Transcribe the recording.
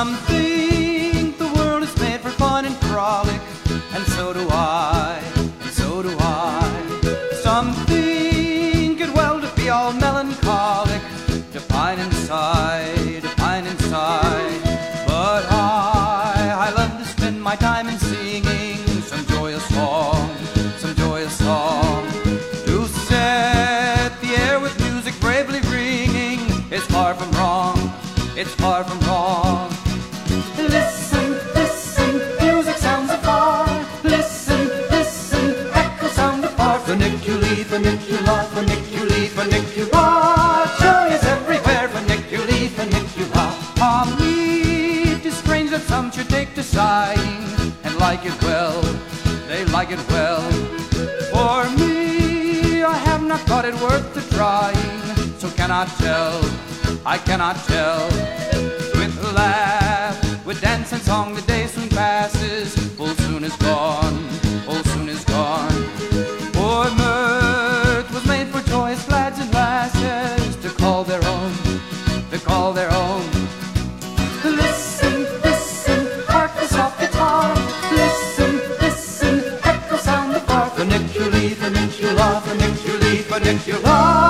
Some think the world is made for fun and frolic, and so do I, and so do I. Some think it well to be all melancholic, to pine inside, to pine inside. But I, I love to spend my time in singing some joyous song, some joyous song. To set the air with music bravely ringing is far from wrong, it's far from wrong. Funiculi, funicula, funiculi, funicula. Is everywhere. Funiculi, funicula. Ah, me, it is strange that some should take to sighing and like it well. They like it well. For me, I have not thought it worth the trying. So cannot tell, I cannot tell. With laugh, with dance and song, the day soon passes, full soon is gone. all their own. Listen, listen, hark the soft guitar. Listen, listen, echo sound the far. Funiculi, funicula, funiculi, funicula.